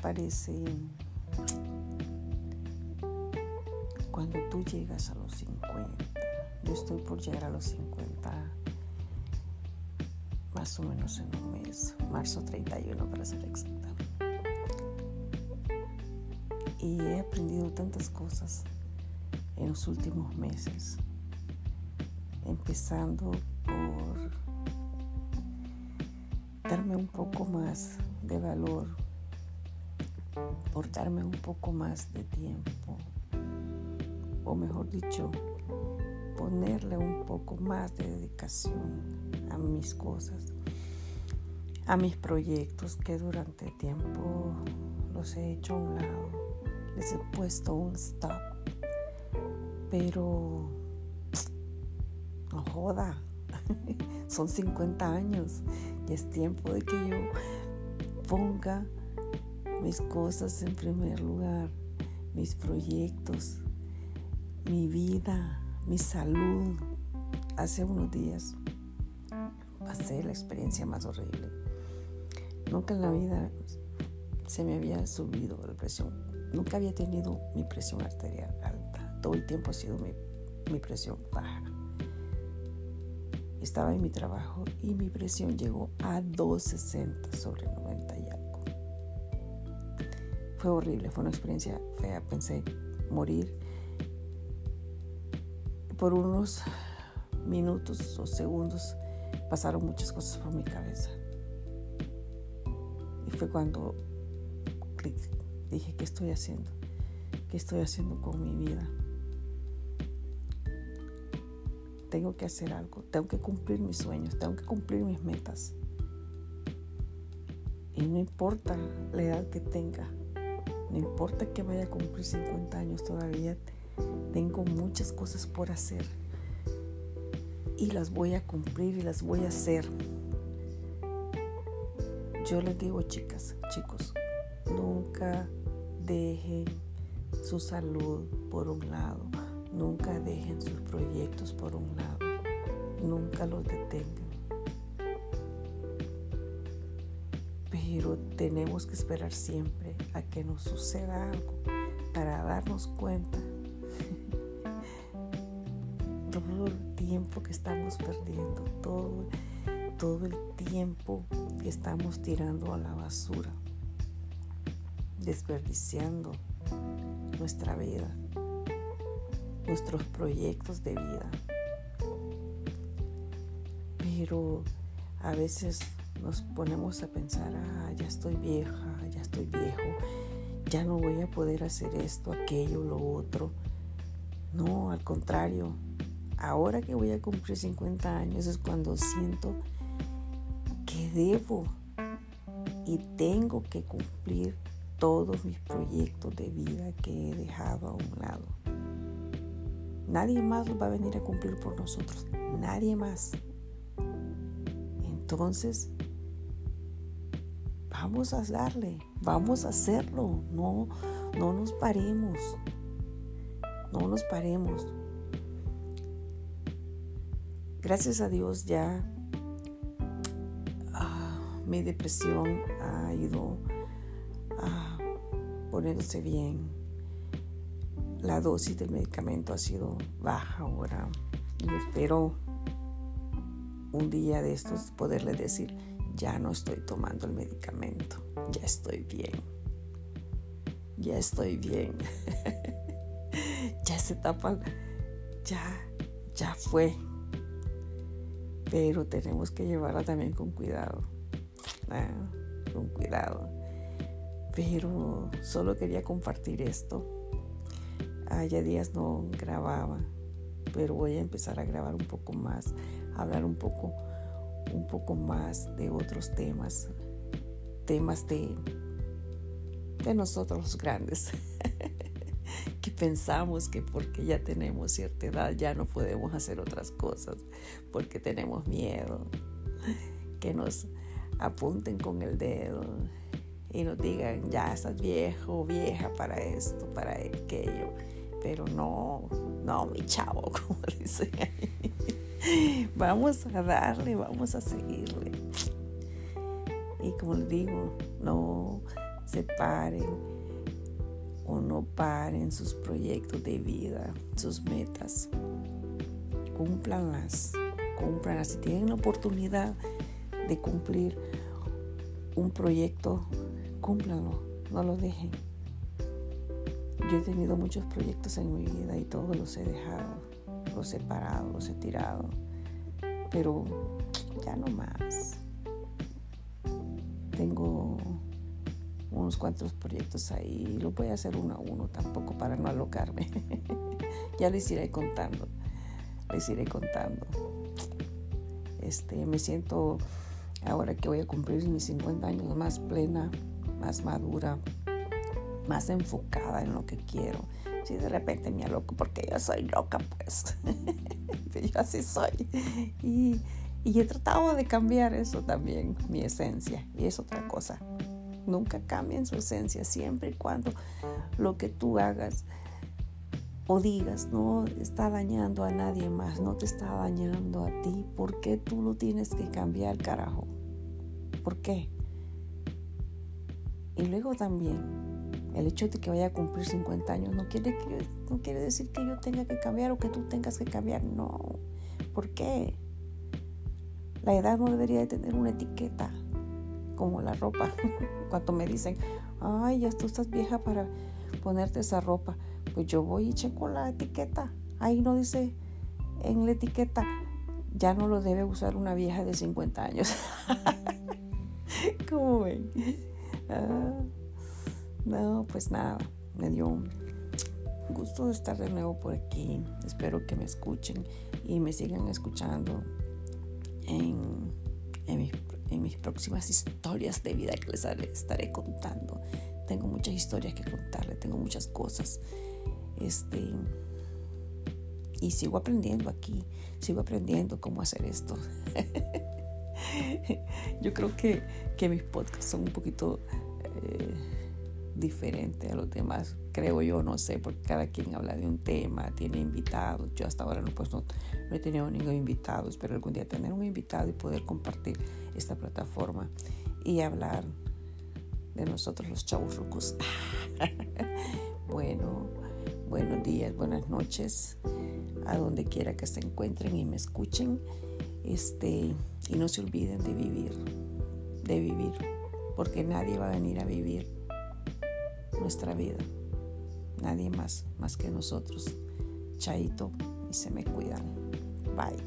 parece cuando tú llegas a los 50? Yo estoy por llegar a los 50 más o menos en un mes, marzo 31 para ser exacta. Y he aprendido tantas cosas en los últimos meses, empezando por darme un poco más de valor, por darme un poco más de tiempo, o mejor dicho, ponerle un poco más de dedicación a mis cosas, a mis proyectos que durante tiempo los he hecho a un lado, les he puesto un stop, pero no joda, son 50 años y es tiempo de que yo ponga mis cosas en primer lugar, mis proyectos, mi vida, mi salud. Hace unos días pasé la experiencia más horrible. Nunca en la vida se me había subido la presión. Nunca había tenido mi presión arterial alta. Todo el tiempo ha sido mi, presión baja. Estaba en mi trabajo y mi presión llegó a 260 sobre 90 y algo. Fue horrible, fue una experiencia fea. Pensé morir por unos minutos o segundos pasaron muchas cosas por mi cabeza. Y fue cuando dije, ¿qué estoy haciendo? ¿Qué estoy haciendo con mi vida? Tengo que hacer algo, tengo que cumplir mis sueños, tengo que cumplir mis metas. Y no importa la edad que tenga, no importa que vaya a cumplir 50 años todavía, tengo muchas cosas por hacer y las voy a cumplir y las voy a hacer. Yo les digo, chicas, chicos, nunca dejen su salud por un lado, nunca dejen sus proyectos por un lado, nunca los detengan. Pero tenemos que esperar siempre a que nos suceda algo para darnos cuenta todo el tiempo que estamos perdiendo, todo, todo el tiempo que estamos tirando a la basura, desperdiciando nuestra vida, nuestros proyectos de vida. Pero a veces nos ponemos a pensar, ah, ya estoy vieja, ya estoy viejo, ya no voy a poder hacer esto, aquello, lo otro. No, al contrario, ahora que voy a cumplir 50 años es cuando siento que debo y tengo que cumplir todos mis proyectos de vida que he dejado a un lado. Nadie más va a venir a cumplir por nosotros, nadie más. Entonces, vamos a darle, vamos a hacerlo, no, no nos paremos, no nos paremos. Gracias a Dios ya ah, mi depresión ha ido a poniéndose bien. La dosis del medicamento ha sido baja ahora y espero un día de estos poderle decir, ya no estoy tomando el medicamento, ya estoy bien, ya estoy bien, ya se tapa, ya, ya fue pero tenemos que llevarla también con cuidado, con cuidado. Pero solo quería compartir esto. ya días no grababa, pero voy a empezar a grabar un poco más, a hablar un poco, un poco más de otros temas, temas de, de nosotros grandes. que pensamos que porque ya tenemos cierta edad ya no podemos hacer otras cosas, porque tenemos miedo, que nos apunten con el dedo y nos digan, ya estás viejo, vieja para esto, para aquello. Pero no, no, mi chavo, como dicen ahí. Vamos a darle, vamos a seguirle. Y como les digo, no se paren o no paren sus proyectos de vida, sus metas. Cúmplanlas, cúmplanlas. Si tienen la oportunidad de cumplir un proyecto, cúmplanlo, no lo dejen. Yo he tenido muchos proyectos en mi vida y todos los he dejado, los he parado, los he tirado, pero ya no más. Tengo unos cuantos proyectos ahí, lo voy a hacer uno a uno tampoco para no alocarme. ya les iré contando, les iré contando. Este, me siento ahora que voy a cumplir mis 50 años más plena, más madura, más enfocada en lo que quiero. Si de repente me aloco, porque yo soy loca, pues. yo así soy. Y, y he tratado de cambiar eso también, mi esencia. Y es otra cosa. Nunca cambien su esencia, siempre y cuando lo que tú hagas o digas no está dañando a nadie más, no te está dañando a ti. ¿Por qué tú lo tienes que cambiar, carajo? ¿Por qué? Y luego también, el hecho de que vaya a cumplir 50 años no quiere, que no quiere decir que yo tenga que cambiar o que tú tengas que cambiar. No. ¿Por qué? La edad no debería de tener una etiqueta como la ropa. Cuando me dicen, ay, ya tú estás vieja para ponerte esa ropa, pues yo voy y checo la etiqueta. Ahí no dice en la etiqueta, ya no lo debe usar una vieja de 50 años. ¿Cómo ven? Ah, no, pues nada, me dio gusto de estar de nuevo por aquí. Espero que me escuchen y me sigan escuchando en, en, mis, próximas historias de vida que les estaré contando. Tengo muchas historias que contarle, tengo muchas cosas. Este, y sigo aprendiendo aquí, sigo aprendiendo cómo hacer esto. Yo creo que, que mis podcasts son un poquito eh, diferentes a los demás. Creo yo, no sé, porque cada quien habla de un tema, tiene invitados. Yo hasta ahora no, pues no, he tenido ningún invitado. Espero algún día tener un invitado y poder compartir esta plataforma y hablar de nosotros los chavos rucos. bueno, buenos días, buenas noches, a donde quiera que se encuentren y me escuchen. Este, y no se olviden de vivir, de vivir, porque nadie va a venir a vivir nuestra vida. Nadie más, más que nosotros. Chaito y se me cuidan. Bye.